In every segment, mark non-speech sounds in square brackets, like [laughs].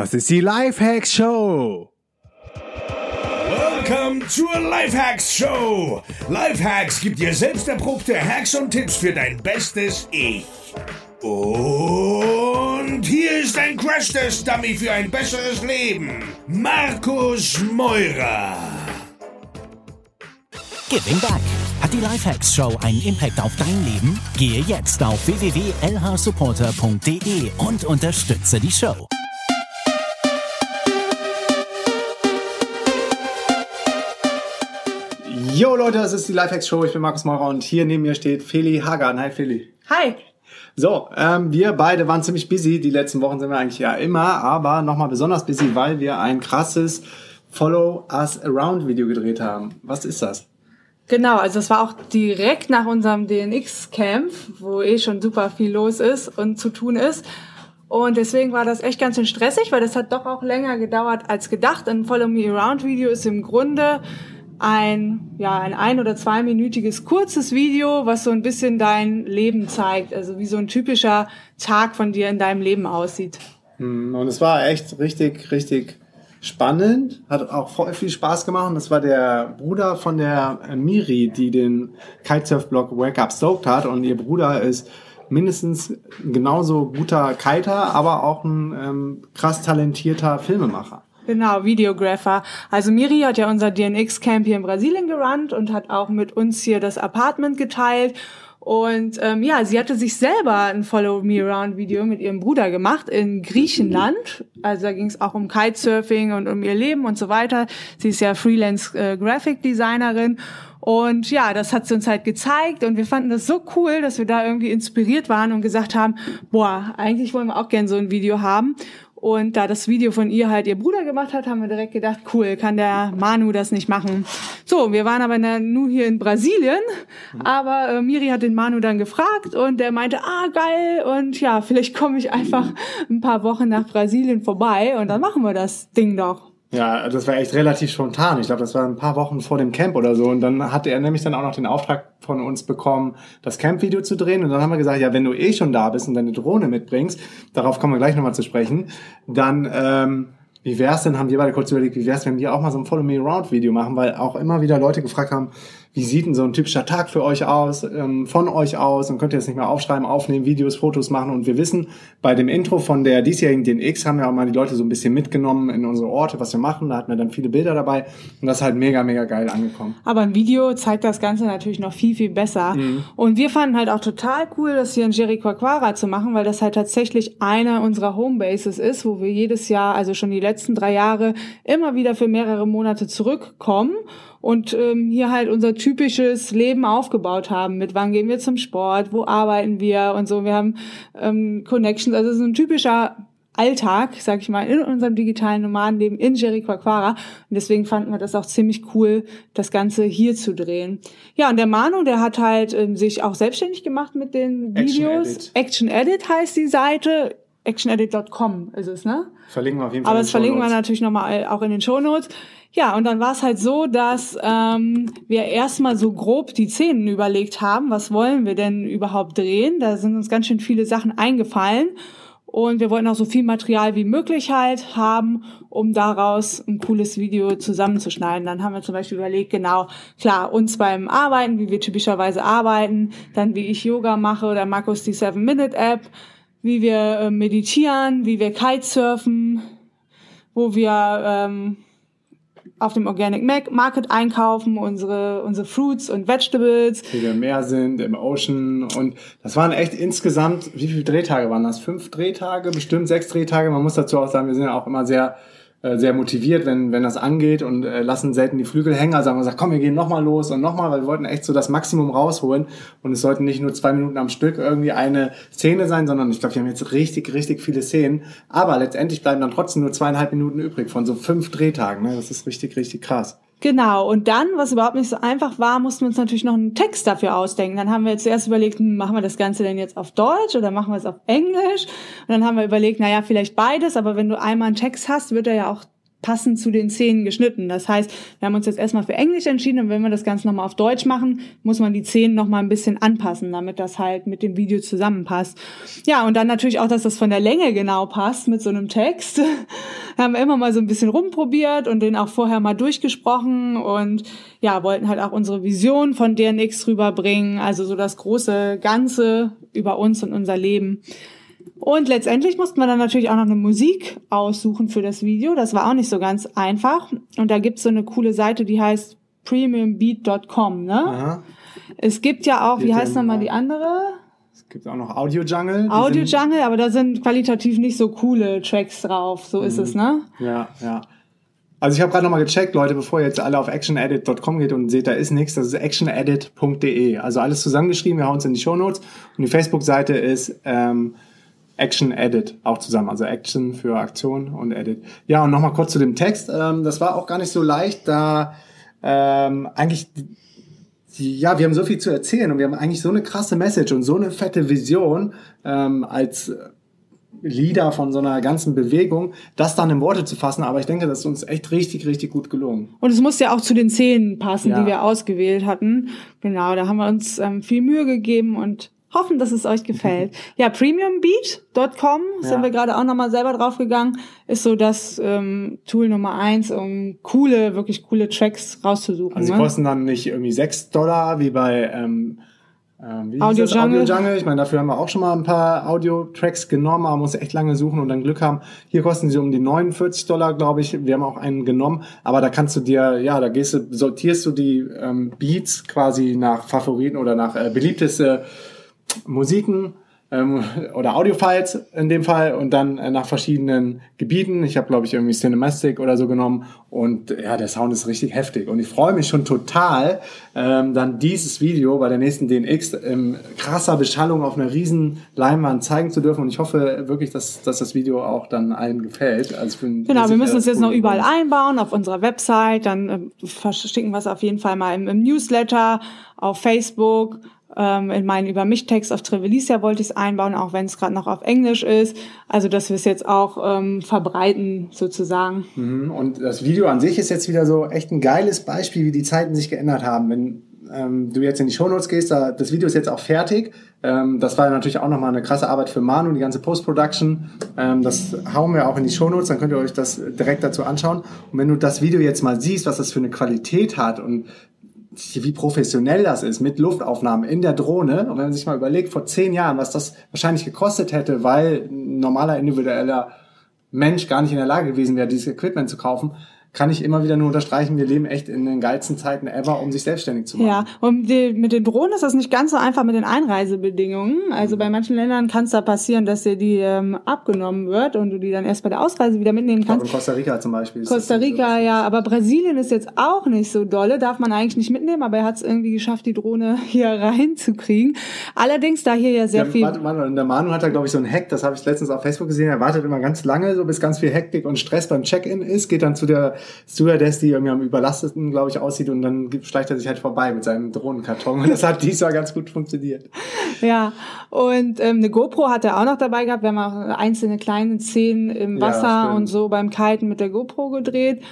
Das ist die Lifehacks Show. Welcome zur Lifehacks Show. Lifehacks gibt dir selbst erprobte Hacks und Tipps für dein bestes Ich. Und hier ist ein Crash-Test-Dummy für ein besseres Leben. Markus Meurer. Giving Back. Hat die Lifehacks Show einen Impact auf dein Leben? Gehe jetzt auf www.lhsupporter.de und unterstütze die Show. Jo Leute, das ist die Lifehacks Show. Ich bin Markus Maurer und hier neben mir steht Feli Hagan. Hi Feli. Hi. So, ähm, wir beide waren ziemlich busy. Die letzten Wochen sind wir eigentlich ja immer, aber nochmal besonders busy, weil wir ein krasses Follow Us Around Video gedreht haben. Was ist das? Genau, also es war auch direkt nach unserem DNX-Camp, wo eh schon super viel los ist und zu tun ist. Und deswegen war das echt ganz schön stressig, weil das hat doch auch länger gedauert als gedacht. Ein Follow Me Around Video ist im Grunde ein, ja, ein ein- oder zweiminütiges kurzes Video, was so ein bisschen dein Leben zeigt. Also wie so ein typischer Tag von dir in deinem Leben aussieht. Hm, Und es war echt richtig, richtig spannend. Hat auch voll viel Spaß gemacht. Das war der Bruder von der äh, Miri, die den Kitesurf-Blog Wake Up Stoked hat. Und ihr Bruder ist mindestens genauso guter Kiter, aber auch ein ähm, krass talentierter Filmemacher. Genau, Videographer. Also Miri hat ja unser DNX-Camp hier in Brasilien gerannt und hat auch mit uns hier das Apartment geteilt. Und ähm, ja, sie hatte sich selber ein Follow Me Around Video mit ihrem Bruder gemacht in Griechenland. Also da ging es auch um Kitesurfing und um ihr Leben und so weiter. Sie ist ja Freelance äh, Graphic Designerin. Und ja, das hat sie uns halt gezeigt und wir fanden das so cool, dass wir da irgendwie inspiriert waren und gesagt haben, boah, eigentlich wollen wir auch gern so ein Video haben. Und da das Video von ihr halt ihr Bruder gemacht hat, haben wir direkt gedacht, cool, kann der Manu das nicht machen. So, wir waren aber nur hier in Brasilien, aber äh, Miri hat den Manu dann gefragt und der meinte, ah, geil, und ja, vielleicht komme ich einfach ein paar Wochen nach Brasilien vorbei und dann machen wir das Ding doch. Ja, das war echt relativ spontan. Ich glaube, das war ein paar Wochen vor dem Camp oder so. Und dann hatte er nämlich dann auch noch den Auftrag von uns bekommen, das Camp-Video zu drehen. Und dann haben wir gesagt, ja, wenn du eh schon da bist und deine Drohne mitbringst, darauf kommen wir gleich nochmal zu sprechen, dann, ähm, wie wär's denn, haben wir beide kurz überlegt, wie wär's, wenn wir auch mal so ein Follow Me Around Video machen, weil auch immer wieder Leute gefragt haben, wie sieht denn so ein typischer Tag für euch aus, ähm, von euch aus und könnt ihr das nicht mehr aufschreiben, aufnehmen, Videos, Fotos machen und wir wissen, bei dem Intro von der diesjährigen DNX haben wir auch mal die Leute so ein bisschen mitgenommen in unsere Orte, was wir machen, da hatten wir dann viele Bilder dabei und das ist halt mega, mega geil angekommen. Aber ein Video zeigt das Ganze natürlich noch viel, viel besser. Und wir fanden halt auch total cool, das hier in Jericoacoara zu machen, weil das halt tatsächlich einer unserer Homebases ist, wo wir jedes Jahr, also schon die letzten drei Jahre, immer wieder für mehrere Monate zurückkommen und ähm, hier halt unser typisches Leben aufgebaut haben. Mit wann gehen wir zum Sport, wo arbeiten wir und so. Wir haben ähm, Connections, also so ein typischer Alltag, sag ich mal, in unserem digitalen Nomadenleben in Jericoacoara. Und deswegen fanden wir das auch ziemlich cool, das Ganze hier zu drehen. Ja, und der Manu, der hat halt ähm, sich auch selbstständig gemacht mit den Action Videos. Edit. Action Edit heißt die Seite. actionedit.com ist es, ne? Verlinken wir auf jeden Fall. Aber das verlinken wir natürlich nochmal auch in den Shownotes. Ja, und dann war es halt so, dass ähm, wir erstmal so grob die Szenen überlegt haben, was wollen wir denn überhaupt drehen. Da sind uns ganz schön viele Sachen eingefallen. Und wir wollten auch so viel Material wie möglich halt haben, um daraus ein cooles Video zusammenzuschneiden. Dann haben wir zum Beispiel überlegt, genau, klar, uns beim Arbeiten, wie wir typischerweise arbeiten, dann wie ich Yoga mache oder Markus die 7-Minute-App, wie wir äh, meditieren, wie wir Kitesurfen, wo wir ähm, auf dem Organic Market einkaufen, unsere, unsere Fruits und Vegetables. wie wir im Meer sind, im Ocean. Und das waren echt insgesamt, wie viele Drehtage waren das? Fünf Drehtage, bestimmt sechs Drehtage. Man muss dazu auch sagen, wir sind ja auch immer sehr, sehr motiviert, wenn, wenn das angeht und äh, lassen selten die Flügel hängen. Also haben wir gesagt, komm, wir gehen nochmal los und nochmal, weil wir wollten echt so das Maximum rausholen. Und es sollten nicht nur zwei Minuten am Stück irgendwie eine Szene sein, sondern ich glaube, wir haben jetzt richtig, richtig viele Szenen. Aber letztendlich bleiben dann trotzdem nur zweieinhalb Minuten übrig von so fünf Drehtagen. Ne? Das ist richtig, richtig krass. Genau, und dann, was überhaupt nicht so einfach war, mussten wir uns natürlich noch einen Text dafür ausdenken. Dann haben wir zuerst überlegt, hm, machen wir das Ganze denn jetzt auf Deutsch oder machen wir es auf Englisch? Und dann haben wir überlegt, naja, vielleicht beides, aber wenn du einmal einen Text hast, wird er ja auch passend zu den Szenen geschnitten. Das heißt, wir haben uns jetzt erstmal für Englisch entschieden und wenn wir das Ganze nochmal auf Deutsch machen, muss man die Szenen nochmal ein bisschen anpassen, damit das halt mit dem Video zusammenpasst. Ja, und dann natürlich auch, dass das von der Länge genau passt mit so einem Text. [laughs] haben wir immer mal so ein bisschen rumprobiert und den auch vorher mal durchgesprochen und ja, wollten halt auch unsere Vision von DNX rüberbringen, also so das große Ganze über uns und unser Leben. Und letztendlich mussten wir dann natürlich auch noch eine Musik aussuchen für das Video. Das war auch nicht so ganz einfach. Und da gibt's so eine coole Seite, die heißt premiumbeat.com. Ne? Aha. Es gibt ja auch, wie heißt nochmal die andere? Es gibt auch noch Audio Jungle. Audio Jungle, aber da sind qualitativ nicht so coole Tracks drauf. So Mhm. ist es, ne? Ja, ja. Also ich habe gerade nochmal gecheckt, Leute, bevor ihr jetzt alle auf actionedit.com geht und seht, da ist nichts, das ist actionedit.de. Also alles zusammengeschrieben, wir hauen es in die Shownotes. Und die Facebook-Seite ist ähm, Action Edit, auch zusammen. Also Action für Aktion und Edit. Ja, und nochmal kurz zu dem Text. Ähm, das war auch gar nicht so leicht, da ähm, eigentlich ja, wir haben so viel zu erzählen und wir haben eigentlich so eine krasse Message und so eine fette Vision ähm, als Leader von so einer ganzen Bewegung, das dann in Worte zu fassen. Aber ich denke, das ist uns echt richtig, richtig gut gelungen. Und es muss ja auch zu den Szenen passen, Ja. die wir ausgewählt hatten. Genau, da haben wir uns ähm, viel Mühe gegeben und hoffen, dass es euch gefällt. [laughs] ja, premiumbeat.com sind Ja. wir gerade auch nochmal selber draufgegangen. Ist so das ähm, Tool Nummer eins, um coole, wirklich coole Tracks rauszusuchen. Also sie ne? kosten dann nicht irgendwie 6 Dollar wie bei ähm, ähm, wie Audio? Jungle. Audio Jungle. Ich meine, dafür haben wir auch schon mal ein paar Audio-Tracks genommen, aber man muss echt lange suchen und dann Glück haben. Hier kosten sie um die 49 Dollar, glaube ich. Wir haben auch einen genommen, aber da kannst du dir, ja, da gehst du, sortierst du die ähm, Beats quasi nach Favoriten oder nach äh, beliebteste Musiken ähm, oder Audiofiles in dem Fall und dann äh, nach verschiedenen Gebieten. Ich habe, glaube ich, irgendwie Cinematic oder so genommen und ja, der Sound ist richtig heftig und ich freue mich schon total, ähm, dann dieses Video bei der nächsten DNX in krasser Beschallung auf einer riesen Leinwand zeigen zu dürfen und ich hoffe wirklich, dass, dass das Video auch dann allen gefällt. Also bin Genau, wir müssen es jetzt noch überall einbauen, auf unserer Website, dann ähm, verschicken wir es auf jeden Fall mal im, im Newsletter, auf Facebook, ähm, in meinen Über mich-Text auf Trevelicia wollte ich es einbauen, auch wenn es gerade noch auf Englisch ist. Also, dass wir es jetzt auch ähm, verbreiten, sozusagen. Mhm. Und das Video an sich ist jetzt wieder so echt ein geiles Beispiel, wie die Zeiten sich geändert haben. Wenn ähm, du jetzt in die Shownotes gehst, da, das Video ist jetzt auch fertig. Ähm, das war natürlich auch nochmal eine krasse Arbeit für Manu, die ganze Post-Production. Ähm, das hauen wir auch in die Shownotes, dann könnt ihr euch das direkt dazu anschauen. Und wenn du das Video jetzt mal siehst, was das für eine Qualität hat und wie professionell das ist mit Luftaufnahmen in der Drohne. Und wenn man sich mal überlegt, vor zehn Jahren, was das wahrscheinlich gekostet hätte, weil ein normaler individueller Mensch gar nicht in der Lage gewesen wäre, dieses Equipment zu kaufen, kann ich immer wieder nur unterstreichen, wir leben echt in den geilsten Zeiten ever, um sich selbstständig zu machen. Ja, und die, mit den Drohnen ist das nicht ganz so einfach mit den Einreisebedingungen. Also bei manchen Ländern kann es da passieren, dass dir die ähm, abgenommen wird und du die dann erst bei der Ausreise wieder mitnehmen Ich glaube, kannst. in Costa Rica zum Beispiel. Costa nicht so. Rica, ja, aber Brasilien ist jetzt auch nicht so dolle, darf man eigentlich nicht mitnehmen, aber er hat es irgendwie geschafft, die Drohne [laughs] hier reinzukriegen. Allerdings, da hier ja sehr Ja, viel. warte, warte, und der Manu hat da, glaube ich, so einen Hack, das habe ich letztens auf Facebook gesehen, er wartet immer ganz lange, so bis ganz viel Hektik und Stress beim Check-in ist, geht dann zu der Stewardess, die irgendwie am überlasteten, glaube ich, aussieht und dann schleicht er sich halt vorbei mit seinem Drohnenkarton und das hat diesmal ganz gut funktioniert. [laughs] Ja, und ähm, eine GoPro hat er auch noch dabei gehabt. Wir haben auch einzelne kleine Szenen im Ja, Wasser stimmt. und so beim Kiten mit der GoPro gedreht.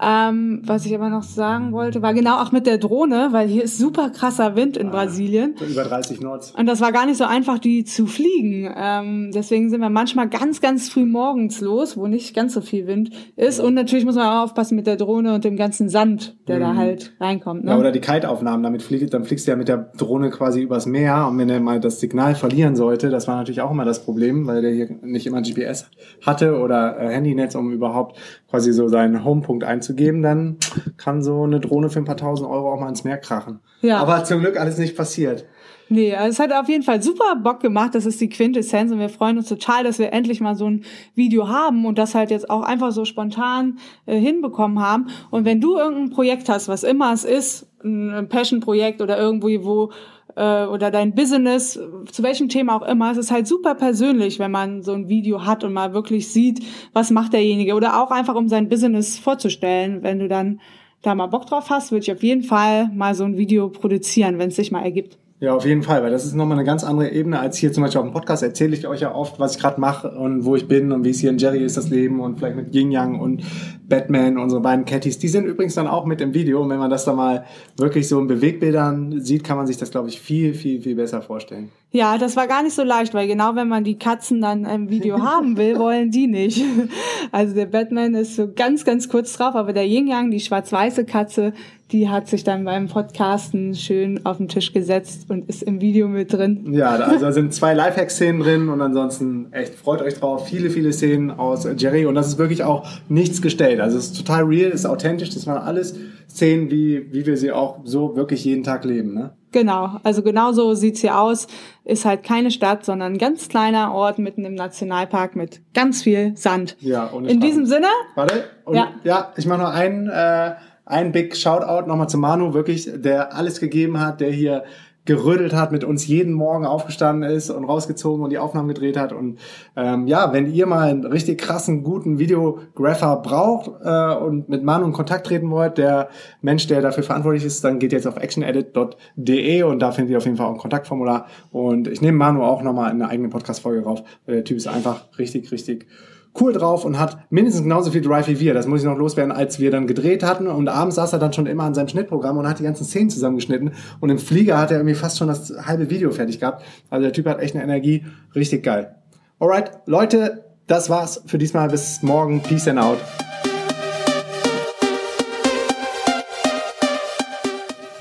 Ähm, was ich aber noch sagen wollte, war genau auch mit der Drohne, weil hier ist super krasser Wind in Brasilien. So über 30 Knots. Und das war gar nicht so einfach, die zu fliegen. Ähm, deswegen sind wir manchmal ganz, ganz früh morgens los, wo nicht ganz so viel Wind ist. Und natürlich muss man auch aufpassen mit der Drohne und dem ganzen Sand, der da halt reinkommt. Ne? Mhm. Ja, oder die Kite-Aufnahmen, damit fliegt, dann fliegst du ja mit der Drohne quasi übers Meer und wenn er mal das Signal verlieren sollte, das war natürlich auch immer das Problem, weil der hier nicht immer GPS hatte oder äh, Handynetz, um überhaupt quasi so seinen Homepunkt einzugeben, dann kann so eine Drohne für ein paar tausend Euro auch mal ins Meer krachen. Ja. Aber zum Glück alles nicht passiert. Nee, also es hat auf jeden Fall super Bock gemacht. Das ist die Quintessenz und wir freuen uns total, dass wir endlich mal so ein Video haben und das halt jetzt auch einfach so spontan äh, hinbekommen haben. Und wenn du irgendein Projekt hast, was immer es ist, ein Passion-Projekt oder irgendwo, wo äh, oder dein Business, zu welchem Thema auch immer, es ist halt super persönlich, wenn man so ein Video hat und mal wirklich sieht, was macht derjenige. Oder auch einfach, um sein Business vorzustellen, wenn du dann da mal Bock drauf hast, würde ich auf jeden Fall mal so ein Video produzieren, wenn es sich mal ergibt. Ja, auf jeden Fall, weil das ist nochmal eine ganz andere Ebene als hier zum Beispiel auf dem Podcast. Erzähle ich euch ja oft, was ich gerade mache und wo ich bin und wie es hier in Jerry ist, das Leben und vielleicht mit Yin Yang und Batman, unsere beiden Cattys, die sind übrigens dann auch mit im Video. Und wenn man das da mal wirklich so in Bewegbildern sieht, kann man sich das, glaube ich, viel, viel, viel besser vorstellen. Ja, das war gar nicht so leicht, weil genau wenn man die Katzen dann im Video [laughs] haben will, wollen die nicht. Also der Batman ist so ganz, ganz kurz drauf, aber der Yin Yang, die schwarz-weiße Katze, die hat sich dann beim Podcasten schön auf den Tisch gesetzt und ist im Video mit drin. Ja, also da sind zwei Lifehack-Szenen drin und ansonsten echt freut euch drauf. Viele, viele Szenen aus Jerry und das ist wirklich auch nichts gestellt. Also es ist total real, ist authentisch. Das waren alles Szenen, wie, wie wir sie auch so wirklich jeden Tag leben. Ne? Genau, also genau so sieht's hier aus. Ist halt keine Stadt, sondern ein ganz kleiner Ort mitten im Nationalpark mit ganz viel Sand. Ja, und In diesem Sinne, Warte, und Ja. ja. ich mache noch einen, äh, einen Big Shoutout nochmal zu Manu, wirklich, der alles gegeben hat, der hier gerödelt hat, mit uns jeden Morgen aufgestanden ist und rausgezogen und die Aufnahmen gedreht hat. Und ähm, ja, wenn ihr mal einen richtig krassen, guten Videographer braucht äh, und mit Manu in Kontakt treten wollt, der Mensch, der dafür verantwortlich ist, dann geht jetzt auf actionedit.de und da findet ihr auf jeden Fall auch ein Kontaktformular. Und ich nehme Manu auch nochmal in eine eigene Podcast-Folge rauf. Der Typ ist einfach richtig, richtig cool drauf und hat mindestens genauso viel Drive wie wir. Das muss ich noch loswerden, als wir dann gedreht hatten. Und abends saß er dann schon immer an seinem Schnittprogramm und hat die ganzen Szenen zusammengeschnitten. Und im Flieger hat er irgendwie fast schon das halbe Video fertig gehabt. Also der Typ hat echt eine Energie. Richtig geil. Alright, Leute, das war's für diesmal. Bis morgen. Peace and out.